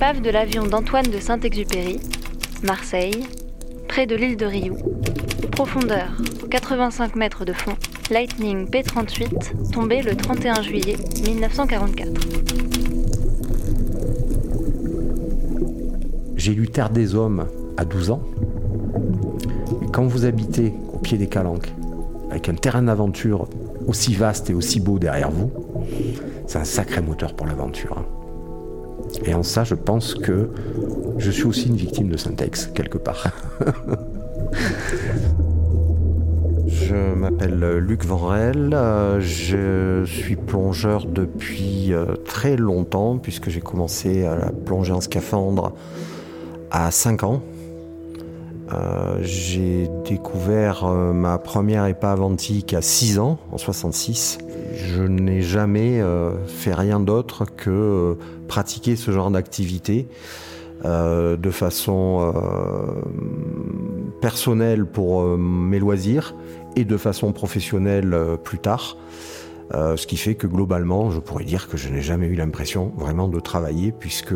Épave de l'avion d'Antoine de Saint-Exupéry, Marseille, près de l'île de Rioux. Profondeur 85 mètres de fond. Lightning P-38, tombé le 31 juillet 1944. J'ai lu Terre des Hommes à 12 ans. quand vous habitez au pied des Calanques, avec un terrain d'aventure aussi vaste et aussi beau derrière vous, c'est un sacré moteur pour l'aventure. Et en ça, je pense que je suis aussi une victime de Syntex, quelque part. Je m'appelle Luc Vanrel, je suis plongeur depuis euh, très longtemps puisque j'ai commencé à plonger en scaphandre à 5 ans. Euh, j'ai découvert euh, ma première épave antique à 6 ans, en 66. Je n'ai jamais fait rien d'autre que pratiquer ce genre d'activité. de façon personnelle pour mes loisirs et de façon professionnelle euh, plus tard. Euh, ce qui fait que globalement, je pourrais dire que je n'ai jamais eu l'impression vraiment de travailler puisque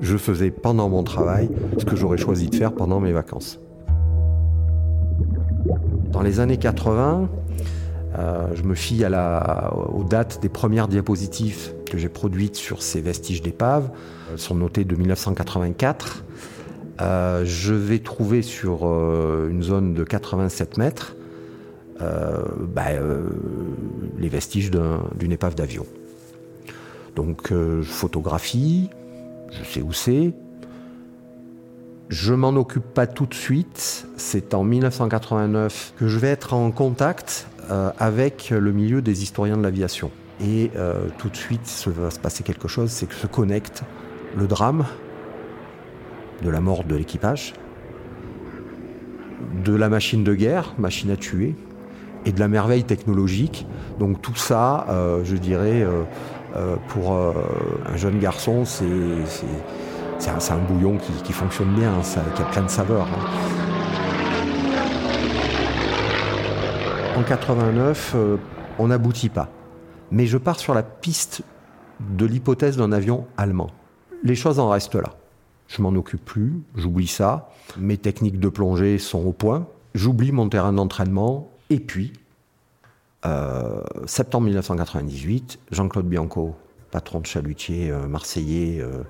je faisais pendant mon travail ce que j'aurais choisi de faire pendant mes vacances. Dans les années 80, euh, je me fie aux dates des premières diapositives que j'ai produites sur ces vestiges d'épave. Elles sont notées de 1984. je vais trouver sur une zone de 87 mètres euh, bah, euh, les vestiges d'une épave d'avion. Donc euh, je photographie, je sais où c'est. Je m'en occupe pas tout de suite. C'est en 1989 que je vais être en contact avec le milieu des historiens de l'aviation. Et tout de suite, ça va se passer quelque chose, c'est que se connecte le drame de la mort de l'équipage, de la machine de guerre, machine à tuer, et de la merveille technologique. Donc tout ça, euh, je dirais, euh, euh, pour un jeune garçon, c'est un, bouillon qui, fonctionne bien, ça, qui a plein de saveurs. Hein. En 89, on n'aboutit pas. Mais je pars sur la piste de l'hypothèse d'un avion allemand. Les choses en restent là. Je m'en occupe plus, j'oublie ça. Mes techniques de plongée sont au point. J'oublie mon terrain d'entraînement et puis, euh, septembre 1998, Jean-Claude Bianco, patron de chalutier euh, marseillais euh,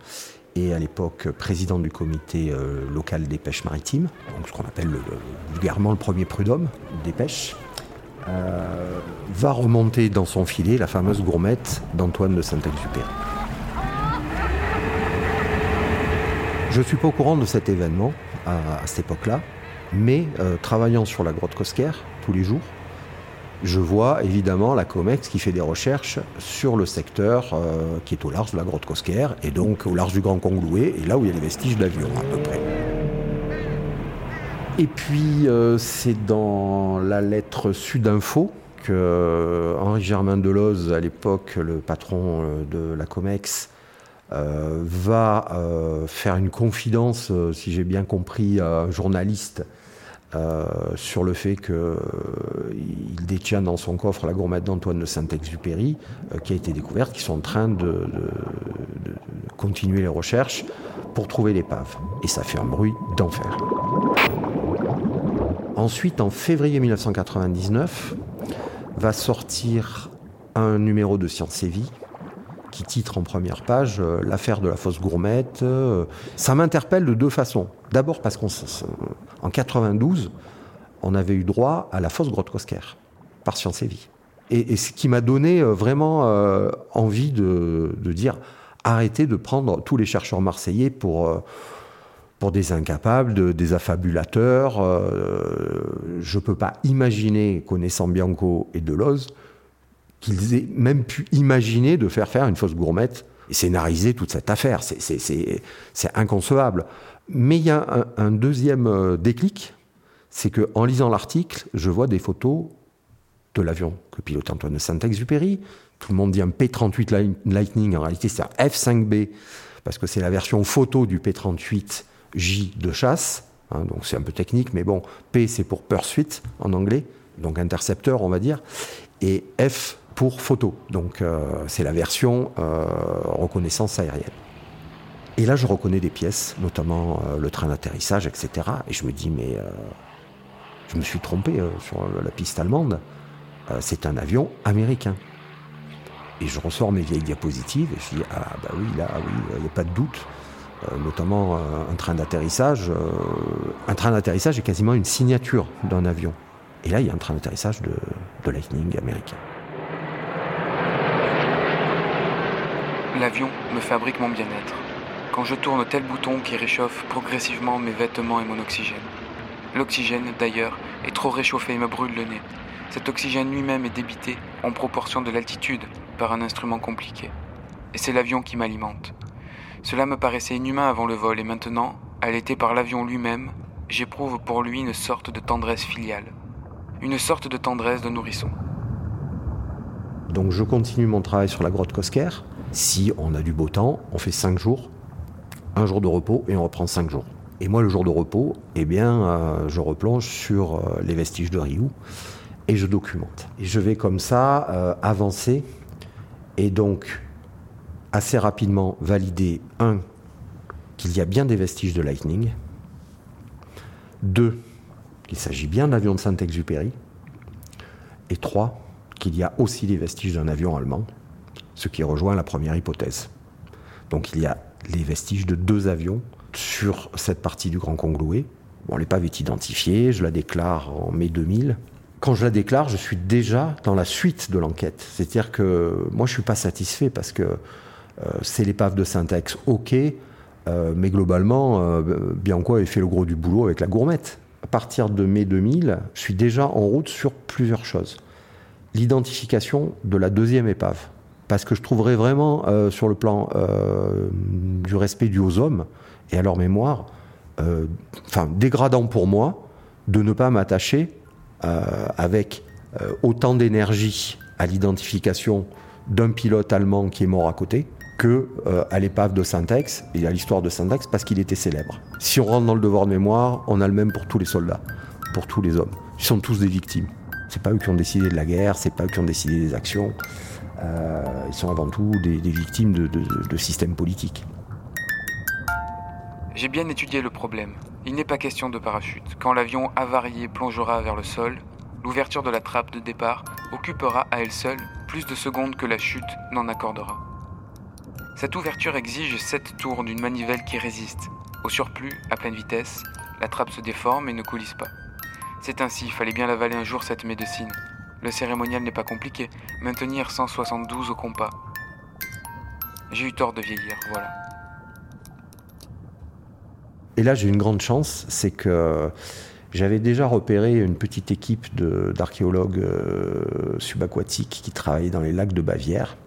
et à l'époque président du comité local des pêches maritimes, donc ce qu'on appelle vulgairement le premier prud'homme des pêches, va remonter dans son filet la fameuse gourmette d'Antoine de Saint-Exupéry. Je ne suis pas au courant de cet événement à, cette époque-là, mais travaillant sur la grotte Cosquer tous les jours, je vois évidemment la COMEX qui fait des recherches sur le secteur euh, qui est au large de la grotte Cosquer et donc au large du Grand Congloué et là où il y a les vestiges d'avions à peu près. Et puis euh, c'est dans la lettre Sudinfo que euh, Henri Germain Deloz, à l'époque le patron de la COMEX, va faire une confidence, si j'ai bien compris, à un journaliste euh, sur le fait qu'il euh, détient dans son coffre la gourmette d'Antoine de Saint-Exupéry, euh, qui a été découverte, qui sont en train de, continuer les recherches pour trouver l'épave. Et ça fait un bruit d'enfer. Ensuite, en février 1999, va sortir un numéro de Science et Vie qui titre en première page l'affaire de la fausse gourmette. ça m'interpelle de deux façons. D'abord parce qu'en 92, on avait eu droit à la fausse grotte Cosquer par Science et Vie. Et, ce qui m'a donné euh, vraiment euh, envie de, dire arrêtez de prendre tous les chercheurs marseillais pour, euh, pour des incapables, des affabulateurs. je ne peux pas imaginer, connaissant Bianco et Deloz, qu'ils aient même pu imaginer de faire faire une fausse gourmette et scénariser toute cette affaire. C'est inconcevable. Mais il y a un, deuxième euh, déclic, c'est qu'en lisant l'article, je vois des photos de l'avion que pilote Antoine de Saint-Exupéry. Tout le monde dit un P-38 Lightning, en réalité c'est un F-5B, parce que c'est la version photo du P-38J de chasse. Hein, donc c'est un peu technique, mais bon, P c'est pour Pursuit en anglais, donc intercepteur on va dire, et F pour photo. Donc euh, c'est la version euh, reconnaissance aérienne. Et là, je reconnais des pièces, notamment euh, le train d'atterrissage, etc. Et je me dis, mais je me suis trompé sur la piste allemande. c'est un avion américain. Et je ressors mes vieilles diapositives et je dis, ah bah oui, là, oui, il n'y a pas de doute. Notamment un train d'atterrissage. un train d'atterrissage est quasiment une signature d'un avion. Et là, il y a un train d'atterrissage de Lightning américain. L'avion me fabrique mon bien-être. Quand je tourne tel bouton qui réchauffe progressivement mes vêtements et mon oxygène. L'oxygène, d'ailleurs, est trop réchauffé et me brûle le nez. Cet oxygène lui-même est débité en proportion de l'altitude par un instrument compliqué. Et c'est l'avion qui m'alimente. Cela me paraissait inhumain avant le vol et maintenant, allaité par l'avion lui-même, j'éprouve pour lui une sorte de tendresse filiale. Une sorte de tendresse de nourrisson. Donc je continue mon travail sur la grotte Cosquer. Si on a du beau temps, on fait 5 jours, un jour de repos et on reprend 5 jours. Et moi, le jour de repos, eh bien, euh, je replonge sur euh, les vestiges de Rioux et je documente. Et je vais comme ça euh, avancer et donc assez rapidement valider, un, qu'il y a bien des vestiges de Lightning, deux, qu'il s'agit bien d'avions de Saint-Exupéry, et trois, qu'il y a aussi des vestiges d'un avion allemand, ce qui rejoint la première hypothèse. Donc il y a les vestiges de deux avions sur cette partie du Grand Congloué. Bon, l'épave est identifiée, je la déclare en mai 2000. Quand je la déclare, je suis déjà dans la suite de l'enquête. C'est-à-dire que moi, je ne suis pas satisfait parce que c'est l'épave de Syntex, ok, euh, mais globalement, euh, Bianco avait fait le gros du boulot avec la gourmette. À partir de mai 2000, je suis déjà en route sur plusieurs choses. L'identification de la deuxième épave parce que je trouverais vraiment, euh, sur le plan euh, du respect dû aux hommes et à leur mémoire, euh, dégradant pour moi de ne pas m'attacher avec autant d'énergie à l'identification d'un pilote allemand qui est mort à côté que à l'épave de Syntex et à l'histoire de Syntex parce qu'il était célèbre. Si on rentre dans le devoir de mémoire, on a le même pour tous les soldats, pour tous les hommes. Ils sont tous des victimes. C'est pas eux qui ont décidé de la guerre, c'est pas eux qui ont décidé des actions. Euh, ils sont avant tout des, victimes de, systèmes politiques. J'ai bien étudié le problème. Il n'est pas question de parachute. Quand l'avion avarié plongera vers le sol, l'ouverture de la trappe de départ occupera à elle seule plus de secondes que la chute n'en accordera. Cette ouverture exige sept tours d'une manivelle qui résiste. Au surplus, à pleine vitesse, la trappe se déforme et ne coulisse pas. C'est ainsi, il fallait bien l'avaler un jour cette médecine. Le cérémonial n'est pas compliqué. Maintenir 172 au compas. J'ai eu tort de vieillir, voilà. Et là, j'ai une grande chance, c'est que j'avais déjà repéré une petite équipe d'archéologues euh, subaquatiques qui travaillaient dans les lacs de Bavière,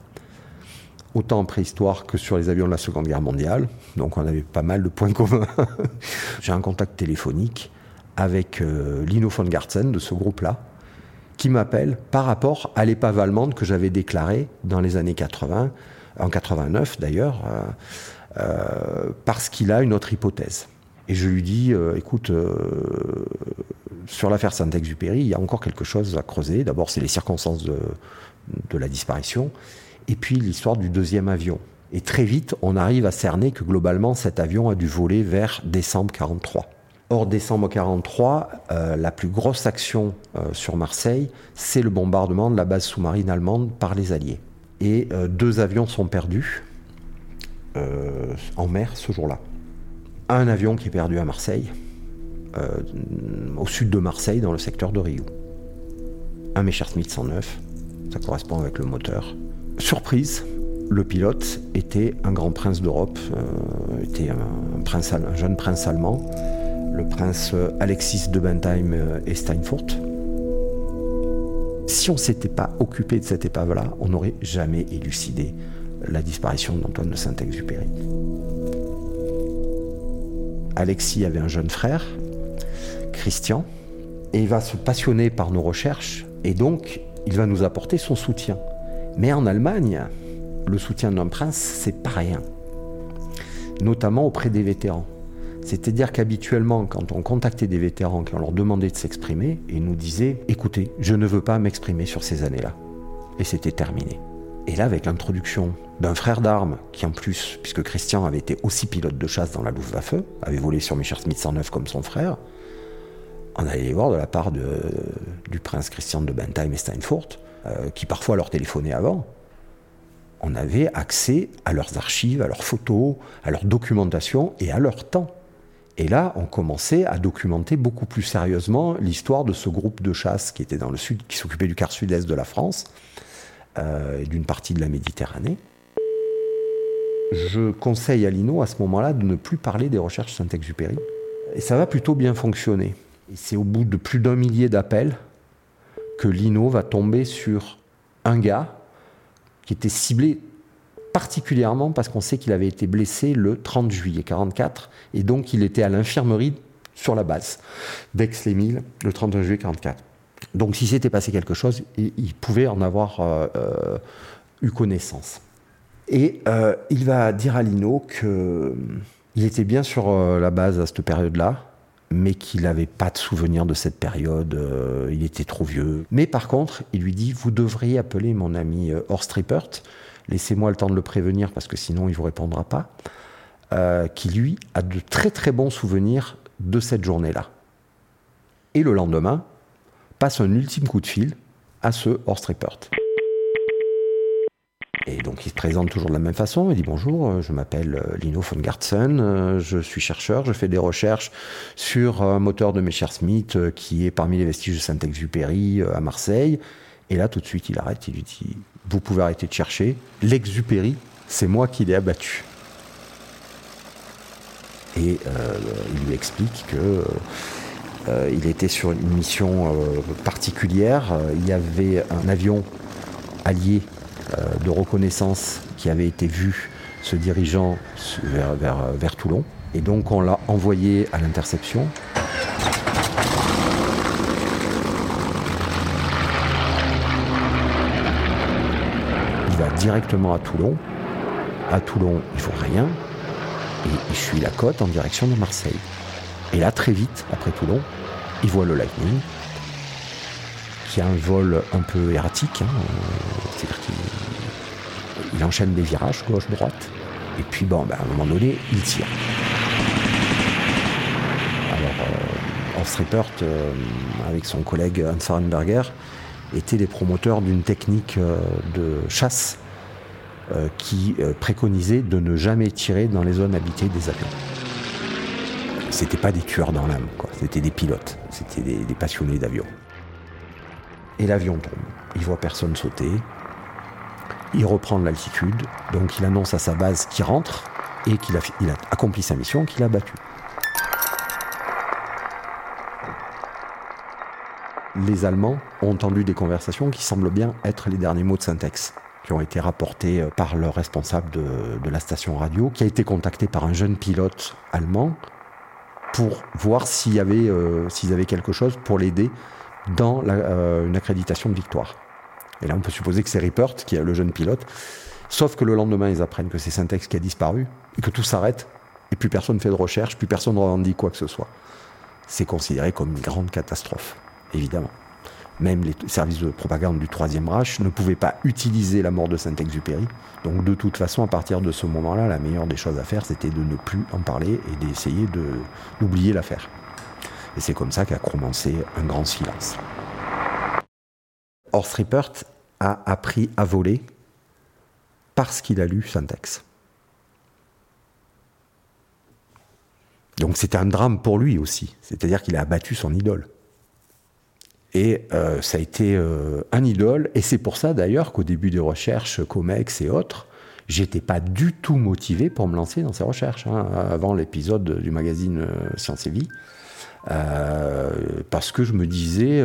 autant en préhistoire que sur les avions de la Seconde Guerre mondiale. Donc on avait pas mal de points communs. j'ai un contact téléphonique avec euh, Lino von Gartzen de ce groupe-là, qui m'appelle par rapport à l'épave allemande que j'avais déclarée dans les années 80, en 89 d'ailleurs, euh, euh, parce qu'il a une autre hypothèse. Et je lui dis, écoute, sur l'affaire Saint-Exupéry, il y a encore quelque chose à creuser. D'abord, c'est les circonstances de la disparition, et puis l'histoire du deuxième avion. Et très vite, on arrive à cerner que globalement, cet avion a dû voler vers décembre 43. Hors décembre 43, euh, la plus grosse action euh, sur Marseille, c'est le bombardement de la base sous-marine allemande par les Alliés. Et euh, deux avions sont perdus en mer ce jour-là. Un avion qui est perdu à Marseille, au sud de Marseille, dans le secteur de Rio. Un Messerschmitt 109, ça correspond avec le moteur. Surprise, le pilote était un grand prince d'Europe, était un, un jeune prince allemand le prince Alexis de Bentheim et Steinfurt. Si on ne s'était pas occupé de cette épave-là, on n'aurait jamais élucidé la disparition d'Antoine de Saint-Exupéry. Alexis avait un jeune frère, Christian, et il va se passionner par nos recherches, et donc il va nous apporter son soutien. Mais en Allemagne, le soutien d'un prince, c'est pas rien, notamment auprès des vétérans. C'est-à-dire qu'habituellement, quand on contactait des vétérans, quand on leur demandait de s'exprimer, ils nous disaient Écoutez, je ne veux pas m'exprimer sur ces années-là. Et c'était terminé. Et là, avec l'introduction d'un frère d'armes, qui en plus, puisque Christian avait été aussi pilote de chasse dans la Luftwaffe, avait volé sur Messerschmitt 109 comme son frère, on allait les voir de la part du prince Christian de Bentheim et Steinfurt, euh, qui parfois leur téléphonait avant. On avait accès à leurs archives, à leurs photos, à leur documentation et à leur temps. Et là, on commençait à documenter beaucoup plus sérieusement l'histoire de ce groupe de chasse qui était dans le sud, qui s'occupait du quart sud-est de la France euh, et d'une partie de la Méditerranée. Je conseille à Lino à ce moment-là de ne plus parler des recherches Saint-Exupéry. Et ça va plutôt bien fonctionner. C'est au bout de plus d'un millier d'appels que Lino va tomber sur un gars qui était ciblé particulièrement parce qu'on sait qu'il avait été blessé le 30 juillet 44 et donc il était à l'infirmerie sur la base d'Aix-les-Milles le 31 juillet 44. Donc si s'était passé quelque chose, il, pouvait en avoir euh, euh, eu connaissance. Et euh, il va dire à Lino qu'il était bien sur la base à cette période-là, mais qu'il n'avait pas de souvenir de cette période, il était trop vieux. Mais par contre, il lui dit, vous devriez appeler mon ami Horst Rippert, laissez-moi le temps de le prévenir parce que sinon il vous répondra pas, euh, qui lui a de très très bons souvenirs de cette journée-là. Et le lendemain, passe un ultime coup de fil à ce Horst Rippert. Et donc il se présente toujours de la même façon, il dit bonjour, euh, je m'appelle euh, Lino von Gartzen, je suis chercheur, je fais des recherches sur un moteur de Messerschmitt qui est parmi les vestiges de Saint-Exupéry à Marseille. Et là tout de suite il arrête, il lui dit vous pouvez arrêter de chercher. L'exupéry, c'est moi qui l'ai abattu. Et euh, il lui explique que euh, il était sur une mission euh, particulière. Il y avait un avion allié de reconnaissance qui avait été vu se dirigeant vers, vers Toulon. Et donc on l'a envoyé à l'interception. directement à Toulon. À Toulon, il faut rien. Et il suit la côte en direction de Marseille. Et là, très vite, après Toulon, il voit le Lightning, qui a un vol un peu erratique. Hein. C'est-à-dire qu'il enchaîne des virages gauche-droite. Et puis, bon, ben, à un moment donné, il tire. Alors, euh, euh, avec son collègue Hans Arenberger, étaient les promoteurs d'une technique euh, de chasse euh, qui préconisait de ne jamais tirer dans les zones habitées des avions. C'était pas des tueurs dans l'âme, C'était des pilotes, c'était des, passionnés d'avions. Et l'avion tombe. Il voit personne sauter. Il reprend de l'altitude, donc il annonce à sa base qu'il rentre et qu'il a, accompli sa mission, qu'il a battu. Les Allemands ont entendu des conversations qui semblent bien être les derniers mots de Syntex qui ont été rapportés euh, par le responsable de, la station radio, qui a été contacté par un jeune pilote allemand pour voir s'il y avait, euh, s'ils avaient quelque chose pour l'aider dans euh, une accréditation de victoire. Et là, on peut supposer que c'est Rippert, qui est le jeune pilote. Sauf que le lendemain, ils apprennent que c'est Syntex qui a disparu et que tout s'arrête et plus personne ne fait de recherche, plus personne ne revendique quoi que ce soit. C'est considéré comme une grande catastrophe, évidemment même les services de propagande du Troisième Reich ne pouvaient pas utiliser la mort de Saint-Exupéry. Donc de toute façon, à partir de ce moment-là, la meilleure des choses à faire, c'était de ne plus en parler et d'essayer d'oublier l'affaire. Et c'est comme ça qu'a commencé un grand silence. Horst Rippert a appris à voler parce qu'il a lu Syntax. Donc c'était un drame pour lui aussi, c'est-à-dire qu'il a abattu son idole. Et euh, ça a été euh, un idole. Et c'est pour ça d'ailleurs qu'au début des recherches, Comex et autres, j'étais pas du tout motivé pour me lancer dans ces recherches, hein, avant l'épisode du magazine euh, Science et Vie. parce que je me disais,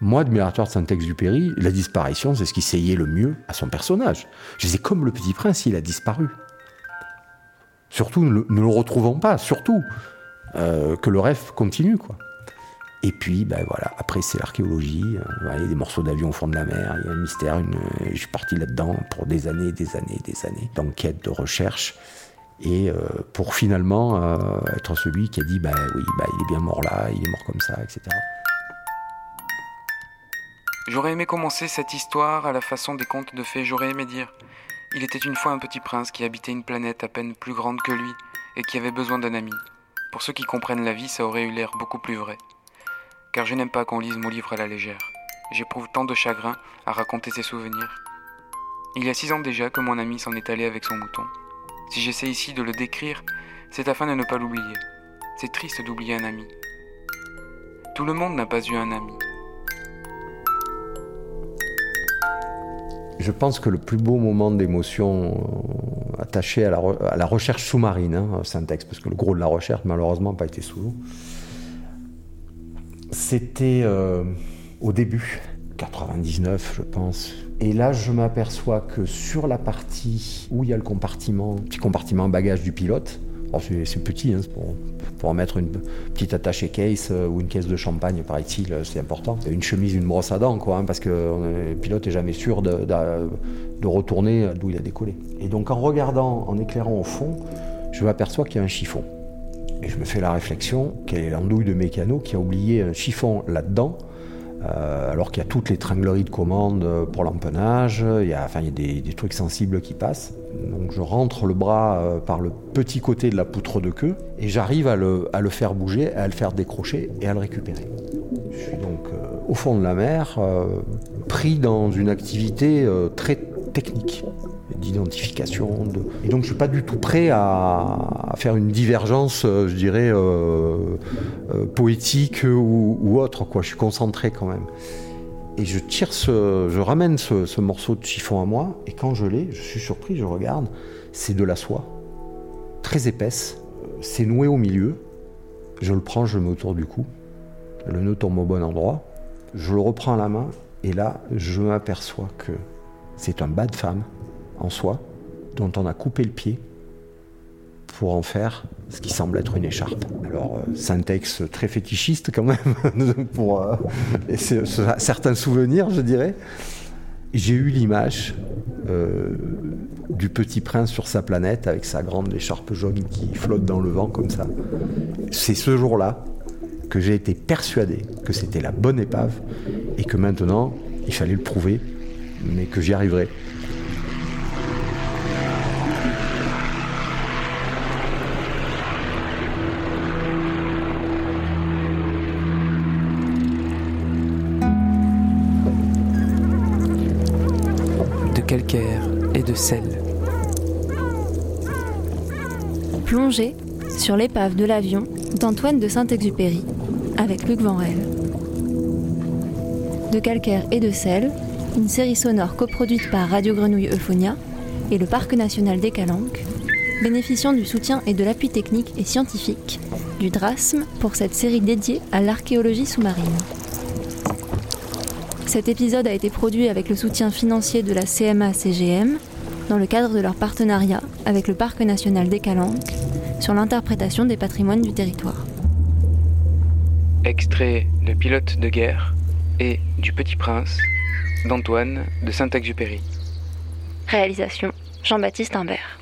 Moi, admirateur de Saint-Exupéry, la disparition, c'est ce qui seyait le mieux à son personnage. Je disais, comme le petit prince, il a disparu. Surtout, ne le, retrouvons pas, surtout. Euh, que le rêve continue, quoi. Et puis, ben voilà, après c'est l'archéologie, euh, des morceaux d'avion au fond de la mer, il y a un mystère, une... je suis parti là-dedans pour des années, des années, des années d'enquête, de recherche, et euh, pour finalement être celui qui a dit, ben oui, ben, il est bien mort là, il est mort comme ça, etc. J'aurais aimé commencer cette histoire à la façon des contes de fées, j'aurais aimé dire Il était une fois un petit prince qui habitait une planète à peine plus grande que lui et qui avait besoin d'un ami. Pour ceux qui comprennent la vie, ça aurait eu l'air beaucoup plus vrai. Car je n'aime pas qu'on lise mon livre à la légère. J'éprouve tant de chagrin à raconter ses souvenirs. Il y a six ans déjà que mon ami s'en est allé avec son mouton. Si j'essaie ici de le décrire, c'est afin de ne pas l'oublier. C'est triste d'oublier un ami. Tout le monde n'a pas eu un ami. Je pense que le plus beau moment d'émotion euh, attaché à la, recherche sous-marine, hein, Syntex, parce que le gros de la recherche, malheureusement, n'a pas été sous l'eau, c'était euh, au début, 99, je pense. Et là, je m'aperçois que sur la partie où il y a le compartiment, petit compartiment bagage du pilote, c'est petit, hein, pour, pour mettre une petite attachée case euh, ou une caisse de champagne, paraît-il, euh, c'est important. Une chemise, une brosse à dents, quoi, hein, parce que le pilote n'est jamais sûr de, retourner d'où il a décollé. Et donc en regardant, en éclairant au fond, je m'aperçois qu'il y a un chiffon. Et je me fais la réflexion quelle est l'andouille de mécano qui a oublié un chiffon là-dedans euh, alors qu'il y a toutes les tringleries de commande pour l'empennage, il y a, enfin, il y a des, trucs sensibles qui passent. Donc je rentre le bras euh, par le petit côté de la poutre de queue et j'arrive à le, faire bouger, à le faire décrocher et à le récupérer. Je suis donc euh, au fond de la mer, pris dans une activité très technique d'identification. Et donc je ne suis pas du tout prêt à, faire une divergence, euh, je dirais, euh, euh, poétique ou, autre. Je suis concentré quand même. Et je tire ce, je ramène ce, morceau de chiffon à moi, et quand je l'ai, je suis surpris, je regarde, c'est de la soie, très épaisse, c'est noué au milieu. Je le prends, je le mets autour du cou, le nœud tombe au bon endroit, je le reprends à la main, et là, je m'aperçois que c'est un bas de femme en soi, dont on a coupé le pied pour en faire ce qui semble être une écharpe. Alors, euh, syntaxe très fétichiste quand même, pour euh, certains souvenirs, je dirais. J'ai eu l'image euh, du petit prince sur sa planète avec sa grande écharpe jaune qui flotte dans le vent comme ça. C'est ce jour-là que j'ai été persuadé que c'était la bonne épave et que maintenant, il fallait le prouver, mais que j'y arriverai. Sel. Plongée sur l'épave de l'avion d'Antoine de Saint-Exupéry avec Luc Vanrel. De calcaire et de sel, une série sonore coproduite par Radio Grenouille Euphonia et le Parc national des Calanques, bénéficiant du soutien et de l'appui technique et scientifique du DRASM pour cette série dédiée à l'archéologie sous-marine. Cet épisode a été produit avec le soutien financier de la CMA-CGM dans le cadre de leur partenariat avec le Parc national des Calanques sur l'interprétation des patrimoines du territoire. Extrait de Pilote de guerre et du Petit Prince d'Antoine de Saint-Exupéry. Réalisation Jean-Baptiste Imbert.